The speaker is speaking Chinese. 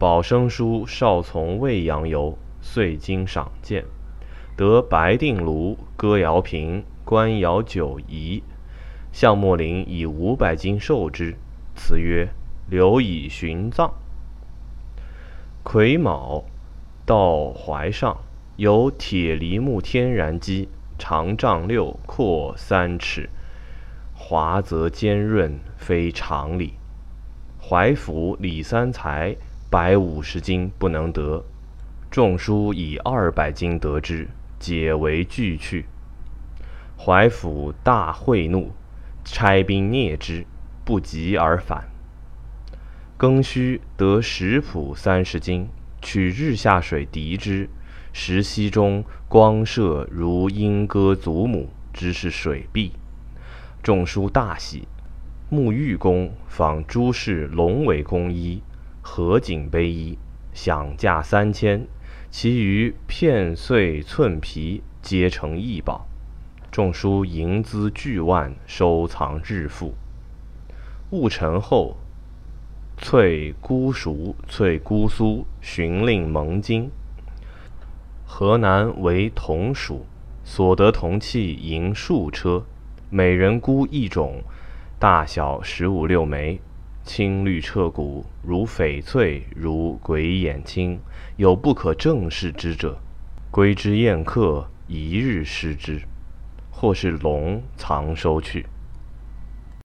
保生书少从未阳游，遂经赏鉴，得白定炉、歌谣瓶、官窑九仪。项莫林以五百金授之，辞曰：“留以寻葬。”癸卯，到淮上，有铁梨木天然基，长丈六，阔三尺，华则坚润，非常理。淮府李三才百五十斤不能得，仲舒以二百斤得之，解为拒去。怀府大会怒，差兵蹑之，不及而返。庚戌得石朴三十斤，取日下水敌之，石溪中光射如莺歌祖母，知是水碧。仲舒大喜，沐玉公访诸氏龙尾公衣，合锦杯衣，享价三千，其余片碎寸皮，皆成异宝。仲舒银资巨万，收藏日富。戊辰后。翠姑熟，翠姑苏，寻令蒙金。河南为铜属，所得铜器银数车，每人估一种，大小十五六枚，青绿彻骨，如翡翠，如鬼眼青，有不可正视之者，归之宴客，一日失之，或是龙藏收去。